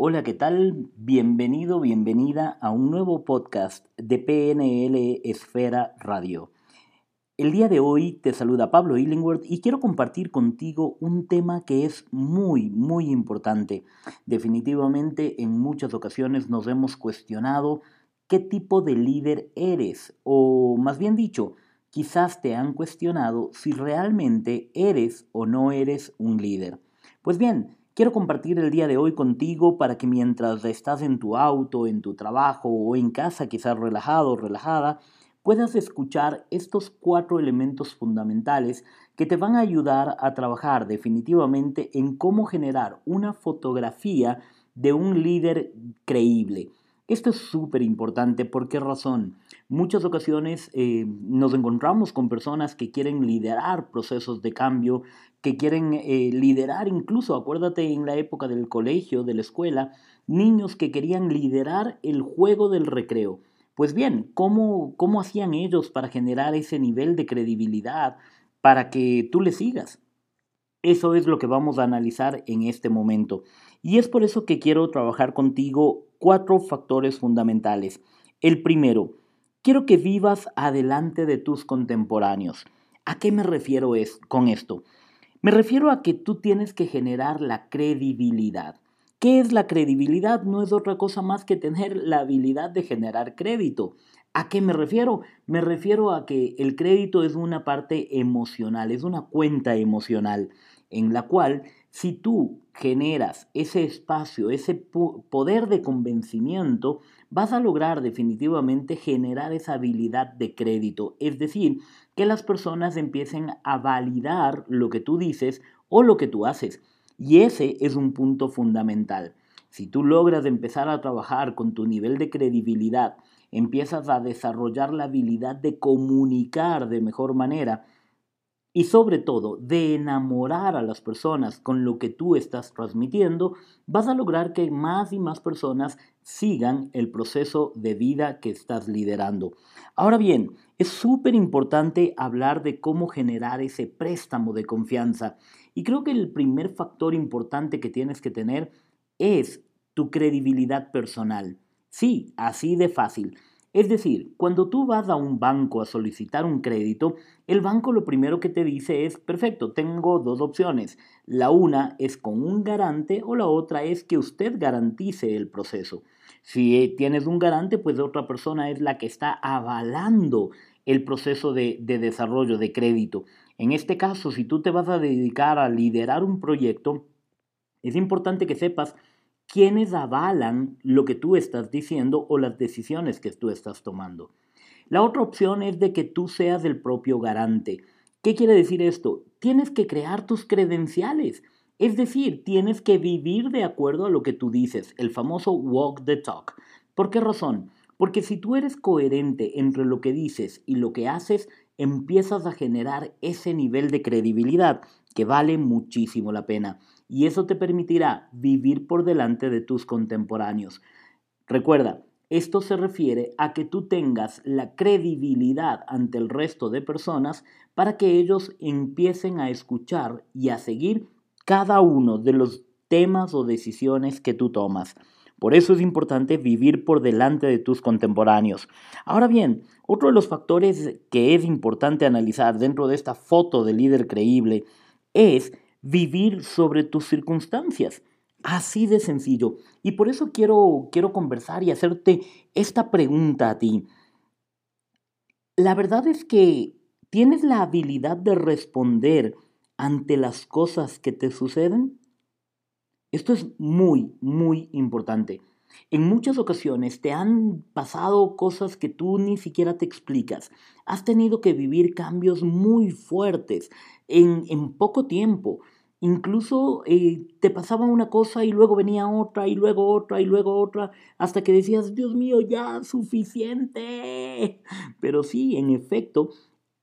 Hola, ¿qué tal? Bienvenido, bienvenida a un nuevo podcast de PNL Esfera Radio. El día de hoy te saluda Pablo Illingworth y quiero compartir contigo un tema que es muy, muy importante. Definitivamente en muchas ocasiones nos hemos cuestionado qué tipo de líder eres o más bien dicho, quizás te han cuestionado si realmente eres o no eres un líder. Pues bien, Quiero compartir el día de hoy contigo para que mientras estás en tu auto, en tu trabajo o en casa, quizás relajado o relajada, puedas escuchar estos cuatro elementos fundamentales que te van a ayudar a trabajar definitivamente en cómo generar una fotografía de un líder creíble. Esto es súper importante. ¿Por qué razón? Muchas ocasiones eh, nos encontramos con personas que quieren liderar procesos de cambio, que quieren eh, liderar incluso, acuérdate en la época del colegio, de la escuela, niños que querían liderar el juego del recreo. Pues bien, ¿cómo, cómo hacían ellos para generar ese nivel de credibilidad para que tú le sigas? Eso es lo que vamos a analizar en este momento. Y es por eso que quiero trabajar contigo cuatro factores fundamentales. El primero, quiero que vivas adelante de tus contemporáneos. ¿A qué me refiero es, con esto? Me refiero a que tú tienes que generar la credibilidad. ¿Qué es la credibilidad? No es otra cosa más que tener la habilidad de generar crédito. ¿A qué me refiero? Me refiero a que el crédito es una parte emocional, es una cuenta emocional en la cual si tú generas ese espacio, ese poder de convencimiento, vas a lograr definitivamente generar esa habilidad de crédito. Es decir, que las personas empiecen a validar lo que tú dices o lo que tú haces. Y ese es un punto fundamental. Si tú logras empezar a trabajar con tu nivel de credibilidad, empiezas a desarrollar la habilidad de comunicar de mejor manera, y sobre todo de enamorar a las personas con lo que tú estás transmitiendo, vas a lograr que más y más personas sigan el proceso de vida que estás liderando. Ahora bien, es súper importante hablar de cómo generar ese préstamo de confianza y creo que el primer factor importante que tienes que tener es tu credibilidad personal. Sí, así de fácil. Es decir, cuando tú vas a un banco a solicitar un crédito, el banco lo primero que te dice es, perfecto, tengo dos opciones. La una es con un garante o la otra es que usted garantice el proceso. Si tienes un garante, pues otra persona es la que está avalando el proceso de, de desarrollo de crédito. En este caso, si tú te vas a dedicar a liderar un proyecto, es importante que sepas quiénes avalan lo que tú estás diciendo o las decisiones que tú estás tomando. La otra opción es de que tú seas el propio garante. ¿Qué quiere decir esto? Tienes que crear tus credenciales. Es decir, tienes que vivir de acuerdo a lo que tú dices, el famoso walk the talk. ¿Por qué razón? Porque si tú eres coherente entre lo que dices y lo que haces, empiezas a generar ese nivel de credibilidad que vale muchísimo la pena y eso te permitirá vivir por delante de tus contemporáneos. Recuerda, esto se refiere a que tú tengas la credibilidad ante el resto de personas para que ellos empiecen a escuchar y a seguir cada uno de los temas o decisiones que tú tomas. Por eso es importante vivir por delante de tus contemporáneos. Ahora bien, otro de los factores que es importante analizar dentro de esta foto de líder creíble es vivir sobre tus circunstancias. Así de sencillo. Y por eso quiero, quiero conversar y hacerte esta pregunta a ti. La verdad es que tienes la habilidad de responder ante las cosas que te suceden. Esto es muy, muy importante. En muchas ocasiones te han pasado cosas que tú ni siquiera te explicas. Has tenido que vivir cambios muy fuertes en, poco tiempo. Incluso eh, te pasaba una cosa y luego venía otra y luego otra y luego otra, hasta que decías, Dios mío, ya suficiente. Pero sí, en efecto,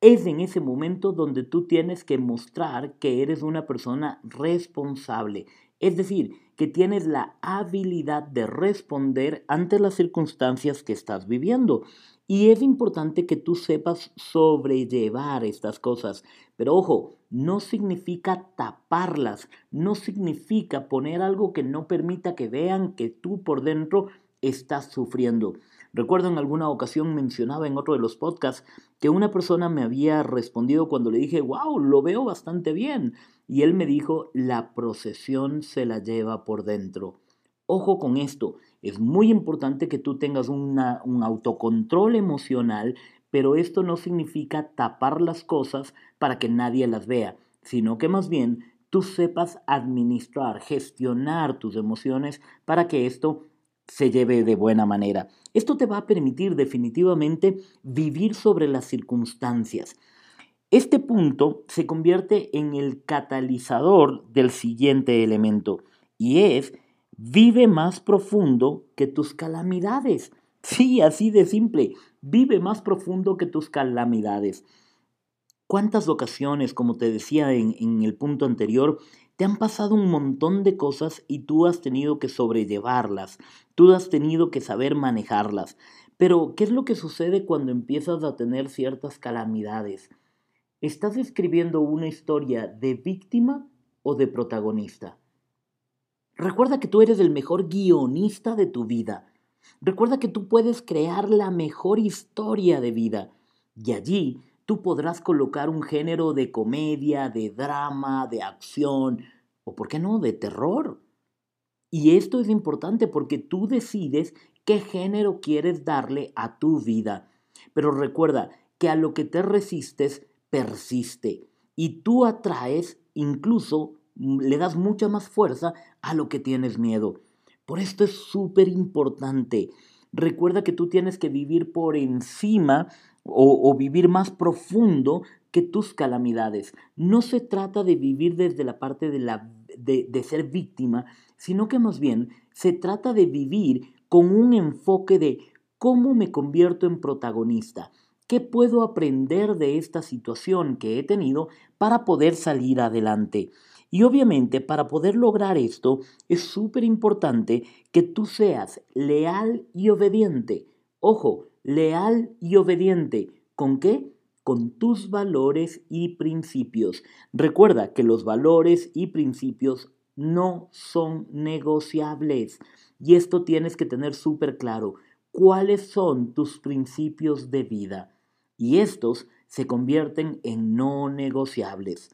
es en ese momento donde tú tienes que mostrar que eres una persona responsable. Es decir, que tienes la habilidad de responder ante las circunstancias que estás viviendo. Y es importante que tú sepas sobrellevar estas cosas. Pero ojo, no significa taparlas, no significa poner algo que no permita que vean que tú por dentro estás sufriendo. Recuerdo en alguna ocasión mencionaba en otro de los podcasts que una persona me había respondido cuando le dije, wow, lo veo bastante bien. Y él me dijo, la procesión se la lleva por dentro. Ojo con esto, es muy importante que tú tengas un autocontrol emocional, pero esto no significa tapar las cosas para que nadie las vea, sino que más bien tú sepas administrar, gestionar tus emociones para que esto se lleve de buena manera. Esto te va a permitir definitivamente vivir sobre las circunstancias. Este punto se convierte en el catalizador del siguiente elemento y es Vive más profundo que tus calamidades. Sí, así de simple. Vive más profundo que tus calamidades. ¿Cuántas ocasiones, como te decía en, el punto anterior, te han pasado un montón de cosas y tú has tenido que sobrellevarlas, tú has tenido que saber manejarlas? Pero, ¿qué es lo que sucede cuando empiezas a tener ciertas calamidades? ¿Estás escribiendo una historia de víctima o de protagonista? Recuerda que tú eres el mejor guionista de tu vida. Recuerda que tú puedes crear la mejor historia de vida. Y allí tú podrás colocar un género de comedia, de drama, de acción o, ¿por qué no?, de terror. Y esto es importante porque tú decides qué género quieres darle a tu vida. Pero recuerda que a lo que te resistes persiste y tú atraes incluso le das mucha más fuerza a lo que tienes miedo. Por esto es súper importante. Recuerda que tú tienes que vivir por encima o, vivir más profundo que tus calamidades. No se trata de vivir desde la parte de, la, de ser víctima, sino que más bien se trata de vivir con un enfoque de cómo me convierto en protagonista. ¿Qué puedo aprender de esta situación que he tenido para poder salir adelante? Y obviamente para poder lograr esto es súper importante que tú seas leal y obediente. Ojo, leal y obediente. ¿Con qué? Con tus valores y principios. Recuerda que los valores y principios no son negociables. Y esto tienes que tener súper claro. ¿Cuáles son tus principios de vida? Y estos se convierten en no negociables.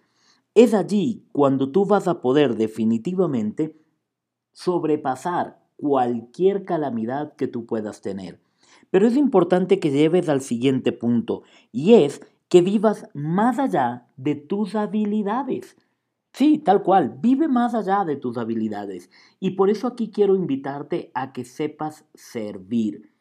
Es allí cuando tú vas a poder definitivamente sobrepasar cualquier calamidad que tú puedas tener. Pero es importante que lleves al siguiente punto, y es que vivas más allá de tus habilidades. Sí, tal cual, vive más allá de tus habilidades. Y por eso aquí quiero invitarte a que sepas servir.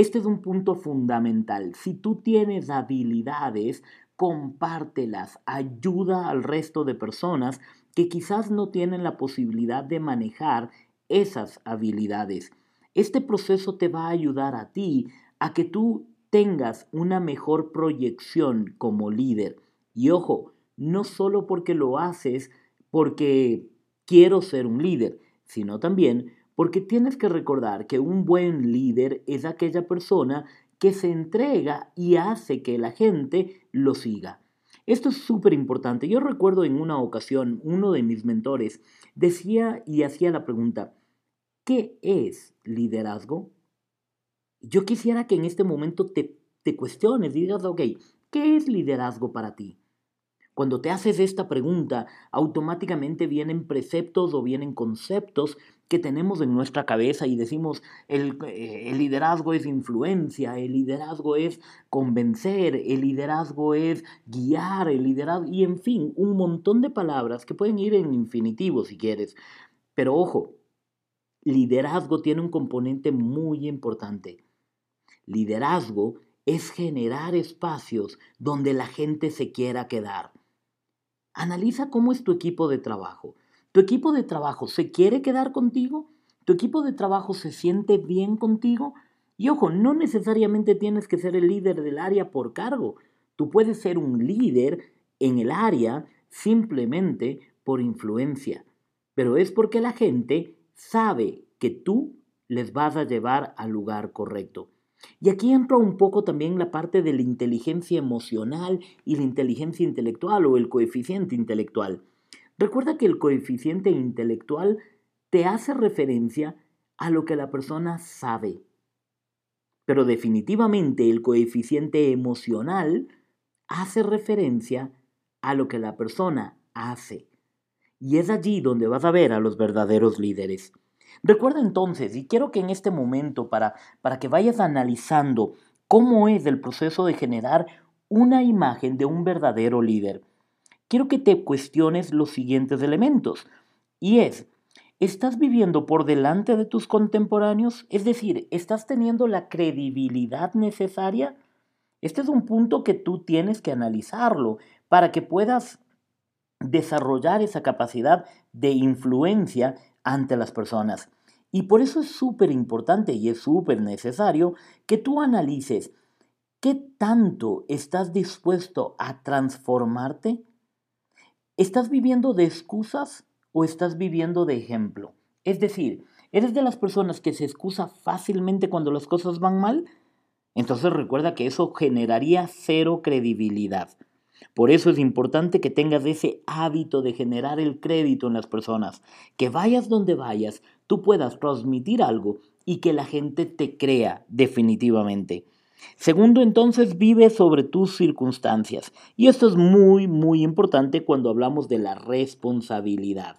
Este es un punto fundamental. Si tú tienes habilidades, compártelas, ayuda al resto de personas que quizás no tienen la posibilidad de manejar esas habilidades. Este proceso te va a ayudar a ti a que tú tengas una mejor proyección como líder. Y ojo, no solo porque lo haces porque quiero ser un líder, sino también porque tienes que recordar que un buen líder es aquella persona que se entrega y hace que la gente lo siga. Esto es súper importante. Yo recuerdo en una ocasión, uno de mis mentores decía y hacía la pregunta, ¿qué es liderazgo? Yo quisiera que en este momento te, te cuestiones, digas, ok, ¿qué es liderazgo para ti? Cuando te haces esta pregunta, automáticamente vienen preceptos o vienen conceptos que tenemos en nuestra cabeza y decimos el, eh, el, liderazgo es influencia, el liderazgo es convencer, el liderazgo es guiar, el liderazgo y en fin, un montón de palabras que pueden ir en infinitivo si quieres. Pero ojo, liderazgo tiene un componente muy importante. Liderazgo es generar espacios donde la gente se quiera quedar. Analiza cómo es tu equipo de trabajo. ¿Tu equipo de trabajo se quiere quedar contigo? ¿Tu equipo de trabajo se siente bien contigo? Y ojo, no necesariamente tienes que ser el líder del área por cargo. Tú puedes ser un líder en el área simplemente por influencia. pero es porque la gente sabe que tú les vas a llevar al lugar correcto. Y aquí entra un poco también la parte de la inteligencia emocional y la inteligencia intelectual o el coeficiente intelectual. Recuerda que el coeficiente intelectual te hace referencia a lo que la persona sabe. Pero definitivamente el coeficiente emocional hace referencia a lo que la persona hace. Y es allí donde vas a ver a los verdaderos líderes. Recuerda entonces, y quiero que en este momento, para, para que vayas analizando cómo es el proceso de generar una imagen de un verdadero líder, quiero que te cuestiones los siguientes elementos. Y es, ¿estás viviendo por delante de tus contemporáneos? Es decir, ¿estás teniendo la credibilidad necesaria? Este es un punto que tú tienes que analizarlo para que puedas desarrollar esa capacidad de influencia ante las personas. Y por eso es súper importante y es súper necesario que tú analices qué tanto estás dispuesto a transformarte. ¿Estás viviendo de excusas o estás viviendo de ejemplo? Es decir, ¿eres de las personas que se excusa fácilmente cuando las cosas van mal? Entonces recuerda que eso generaría cero credibilidad. Por eso es importante que tengas ese hábito de generar el crédito en las personas, que vayas donde vayas, tú puedas transmitir algo y que la gente te crea definitivamente. Segundo, entonces vive sobre tus circunstancias. Y esto es muy, muy importante cuando hablamos de la responsabilidad.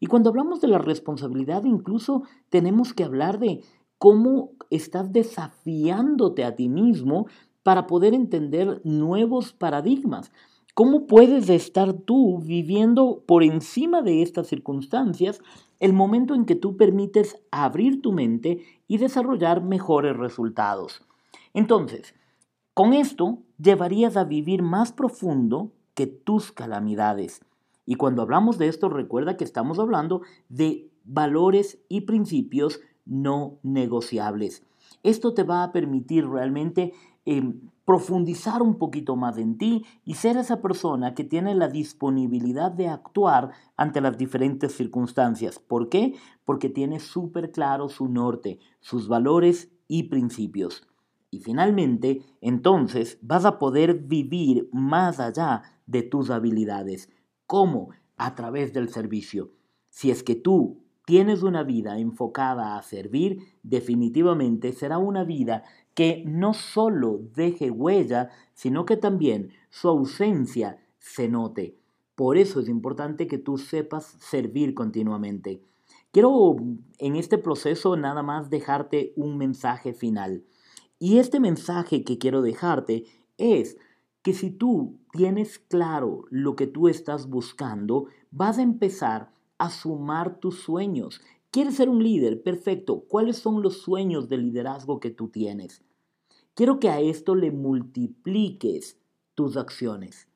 Y cuando hablamos de la responsabilidad, incluso tenemos que hablar de cómo estás desafiándote a ti mismo para poder entender nuevos paradigmas. ¿Cómo puedes estar tú viviendo por encima de estas circunstancias el momento en que tú permites abrir tu mente y desarrollar mejores resultados? Entonces, con esto llevarías a vivir más profundo que tus calamidades. Y cuando hablamos de esto, recuerda que estamos hablando de valores y principios no negociables. Esto te va a permitir realmente Em, profundizar un poquito más en ti y ser esa persona que tiene la disponibilidad de actuar ante las diferentes circunstancias. ¿Por qué? Porque tiene súper claro su norte, sus valores y principios. Y finalmente, entonces vas a poder vivir más allá de tus habilidades. ¿Cómo? A través del servicio. Si es que tú tienes una vida enfocada a servir, definitivamente será una vida que no solo deje huella, sino que también su ausencia se note. Por eso es importante que tú sepas servir continuamente. Quiero en este proceso nada más dejarte un mensaje final. Y este mensaje que quiero dejarte es que si tú tienes claro lo que tú estás buscando, vas a empezar a sumar tus sueños. ¿Quieres ser un líder? Perfecto. ¿Cuáles son los sueños de liderazgo que tú tienes? Quiero que a esto le multipliques tus acciones.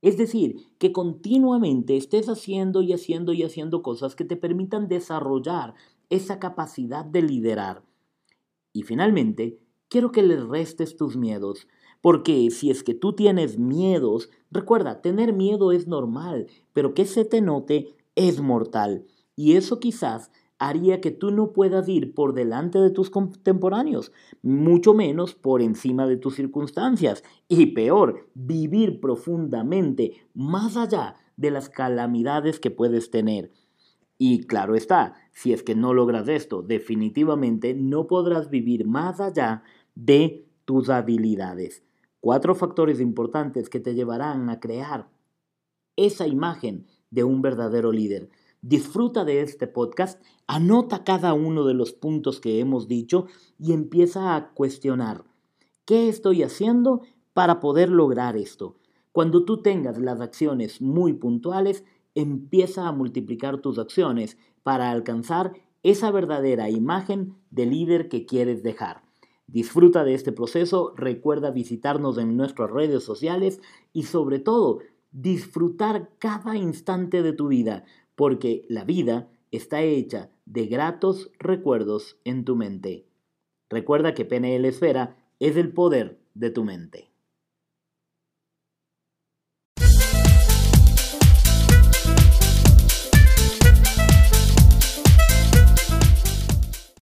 Es decir, que continuamente estés haciendo y haciendo y haciendo cosas que te permitan desarrollar esa capacidad de liderar. Y finalmente, quiero que le restes tus miedos, porque si es que tú tienes miedos, recuerda, tener miedo es normal, pero que se te note es mortal. Y eso quizás haría que tú no puedas ir por delante de tus contemporáneos, mucho menos por encima de tus circunstancias, y peor, vivir profundamente más allá de las calamidades que puedes tener. Y claro está, si es que no logras esto, definitivamente no podrás vivir más allá de tus habilidades. Cuatro factores importantes que te llevarán a crear esa imagen de un verdadero líder. Disfruta de este podcast, anota cada uno de los puntos que hemos dicho y empieza a cuestionar, ¿qué estoy haciendo para poder lograr esto? Cuando tú tengas las acciones muy puntuales, empieza a multiplicar tus acciones para alcanzar esa verdadera imagen de líder que quieres dejar. Disfruta de este proceso, recuerda visitarnos en nuestras redes sociales y sobre todo disfrutar cada instante de tu vida, porque la vida está hecha de gratos recuerdos en tu mente. Recuerda que PNL Esfera es el poder de tu mente.